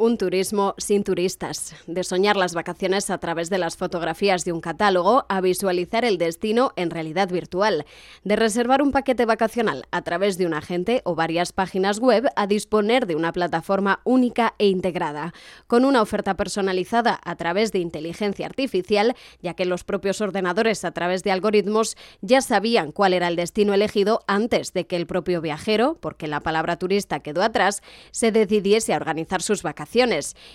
Un turismo sin turistas, de soñar las vacaciones a través de las fotografías de un catálogo a visualizar el destino en realidad virtual, de reservar un paquete vacacional a través de un agente o varias páginas web a disponer de una plataforma única e integrada, con una oferta personalizada a través de inteligencia artificial, ya que los propios ordenadores a través de algoritmos ya sabían cuál era el destino elegido antes de que el propio viajero, porque la palabra turista quedó atrás, se decidiese a organizar sus vacaciones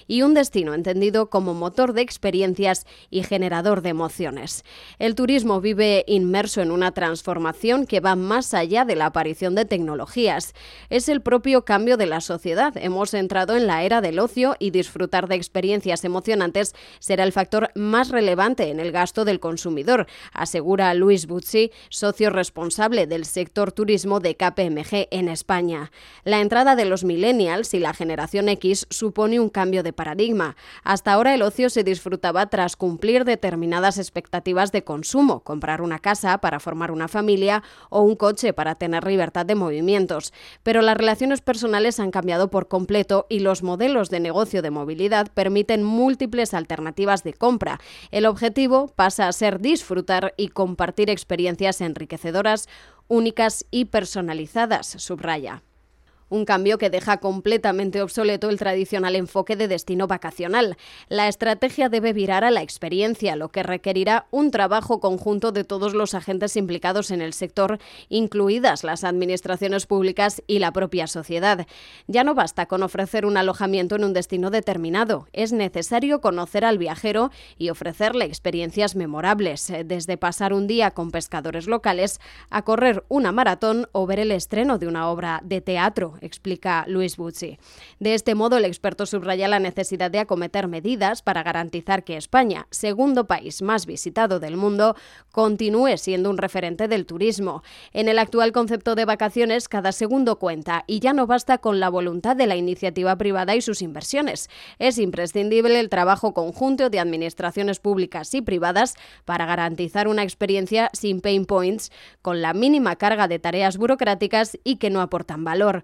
y un destino entendido como motor de experiencias y generador de emociones. El turismo vive inmerso en una transformación que va más allá de la aparición de tecnologías. Es el propio cambio de la sociedad. Hemos entrado en la era del ocio y disfrutar de experiencias emocionantes será el factor más relevante en el gasto del consumidor, asegura Luis Buzzi, socio responsable del sector turismo de KPMG en España. La entrada de los millennials y la generación X supone un cambio de paradigma. Hasta ahora el ocio se disfrutaba tras cumplir determinadas expectativas de consumo, comprar una casa para formar una familia o un coche para tener libertad de movimientos. Pero las relaciones personales han cambiado por completo y los modelos de negocio de movilidad permiten múltiples alternativas de compra. El objetivo pasa a ser disfrutar y compartir experiencias enriquecedoras, únicas y personalizadas, subraya un cambio que deja completamente obsoleto el tradicional enfoque de destino vacacional. La estrategia debe virar a la experiencia, lo que requerirá un trabajo conjunto de todos los agentes implicados en el sector, incluidas las administraciones públicas y la propia sociedad. Ya no basta con ofrecer un alojamiento en un destino determinado, es necesario conocer al viajero y ofrecerle experiencias memorables, desde pasar un día con pescadores locales a correr una maratón o ver el estreno de una obra de teatro explica Luis Buzzi. De este modo, el experto subraya la necesidad de acometer medidas para garantizar que España, segundo país más visitado del mundo, continúe siendo un referente del turismo. En el actual concepto de vacaciones, cada segundo cuenta y ya no basta con la voluntad de la iniciativa privada y sus inversiones. Es imprescindible el trabajo conjunto de administraciones públicas y privadas para garantizar una experiencia sin pain points, con la mínima carga de tareas burocráticas y que no aportan valor.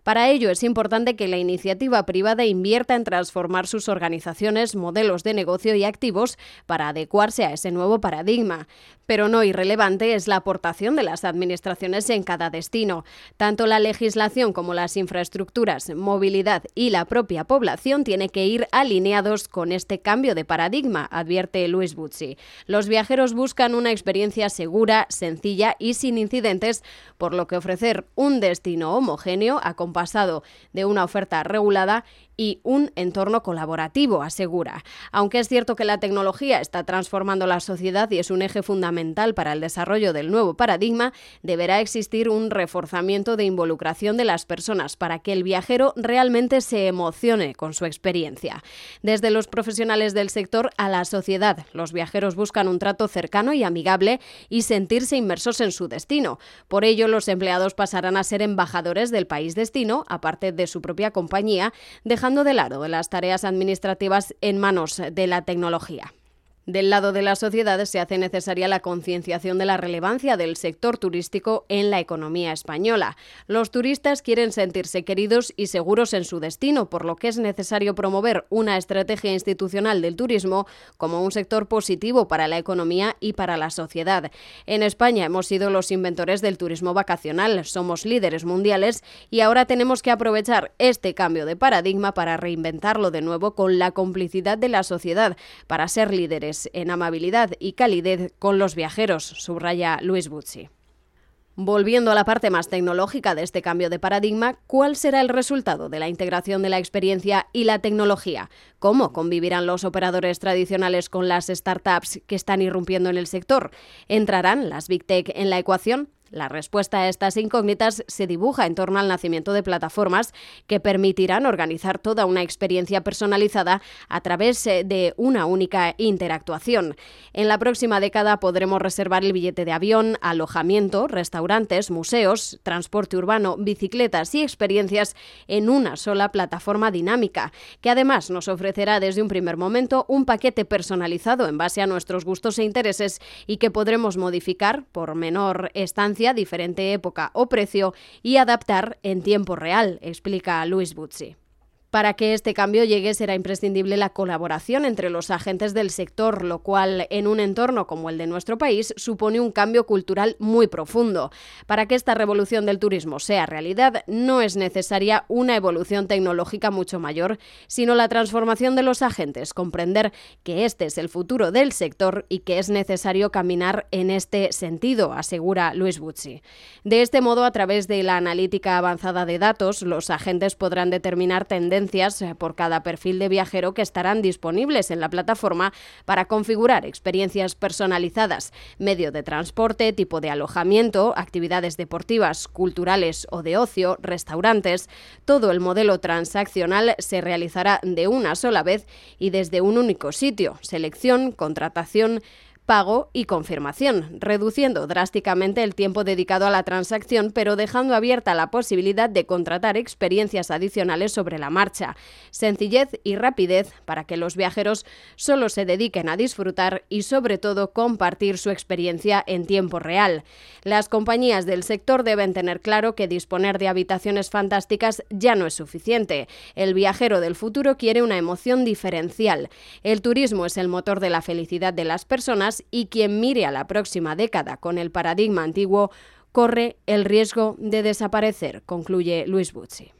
Para ello es importante que la iniciativa privada invierta en transformar sus organizaciones, modelos de negocio y activos para adecuarse a ese nuevo paradigma. Pero no irrelevante es la aportación de las administraciones en cada destino. Tanto la legislación como las infraestructuras, movilidad y la propia población tiene que ir alineados con este cambio de paradigma, advierte Luis Buzzi. Los viajeros buscan una experiencia segura, sencilla y sin incidentes, por lo que ofrecer un destino homogéneo pasado de una oferta regulada y un entorno colaborativo, asegura. Aunque es cierto que la tecnología está transformando la sociedad y es un eje fundamental para el desarrollo del nuevo paradigma, deberá existir un reforzamiento de involucración de las personas para que el viajero realmente se emocione con su experiencia. Desde los profesionales del sector a la sociedad, los viajeros buscan un trato cercano y amigable y sentirse inmersos en su destino. Por ello, los empleados pasarán a ser embajadores del país destino, aparte de su propia compañía, dejando de lado las tareas administrativas en manos de la tecnología. Del lado de la sociedad se hace necesaria la concienciación de la relevancia del sector turístico en la economía española. Los turistas quieren sentirse queridos y seguros en su destino, por lo que es necesario promover una estrategia institucional del turismo como un sector positivo para la economía y para la sociedad. En España hemos sido los inventores del turismo vacacional, somos líderes mundiales y ahora tenemos que aprovechar este cambio de paradigma para reinventarlo de nuevo con la complicidad de la sociedad, para ser líderes en amabilidad y calidez con los viajeros, subraya Luis Buzzi. Volviendo a la parte más tecnológica de este cambio de paradigma, ¿cuál será el resultado de la integración de la experiencia y la tecnología? ¿Cómo convivirán los operadores tradicionales con las startups que están irrumpiendo en el sector? ¿Entrarán las Big Tech en la ecuación? La respuesta a estas incógnitas se dibuja en torno al nacimiento de plataformas que permitirán organizar toda una experiencia personalizada a través eh, de una única interactuación. En la próxima década podremos reservar el billete de avión, alojamiento, restaurantes, museos, transporte urbano, bicicletas y experiencias en una sola plataforma dinámica, que además nos ofrecerá desde un primer momento un paquete personalizado en base a nuestros gustos e intereses y que podremos modificar por menor estancia diferente época o precio y adaptar en tiempo real, explica Luis Buzzi. Para que este cambio llegue será imprescindible la colaboración entre los agentes del sector, lo cual en un entorno como el de nuestro país supone un cambio cultural muy profundo. Para que esta revolución del turismo sea realidad, no es necesaria una evolución tecnológica mucho mayor, sino la transformación de los agentes, comprender que este es el futuro del sector y que es necesario caminar en este sentido, asegura Luis Buzzi. De este modo, a través de la analítica avanzada de datos, los agentes podrán determinar tendencias eh, por cada perfil de viajero que estarán disponibles en la plataforma para configurar experiencias personalizadas, medio de transporte, tipo de alojamiento, actividades deportivas, culturales o de ocio, restaurantes. Todo el modelo transaccional se realizará de una sola vez y desde un único sitio. Selección, contratación, pago y confirmación, reduciendo drásticamente el tiempo dedicado a la transacción, pero dejando abierta la posibilidad de contratar experiencias adicionales sobre la marcha. Sencillez y rapidez para que los viajeros solo se dediquen a disfrutar y sobre todo compartir su experiencia en tiempo real. Las compañías del sector deben tener claro que disponer de habitaciones fantásticas ya no es suficiente. El viajero del futuro quiere una emoción diferencial. El turismo es el motor de la felicidad de las personas y quien mire a la próxima década con el paradigma antiguo corre el riesgo de desaparecer, concluye Luis Buzzi.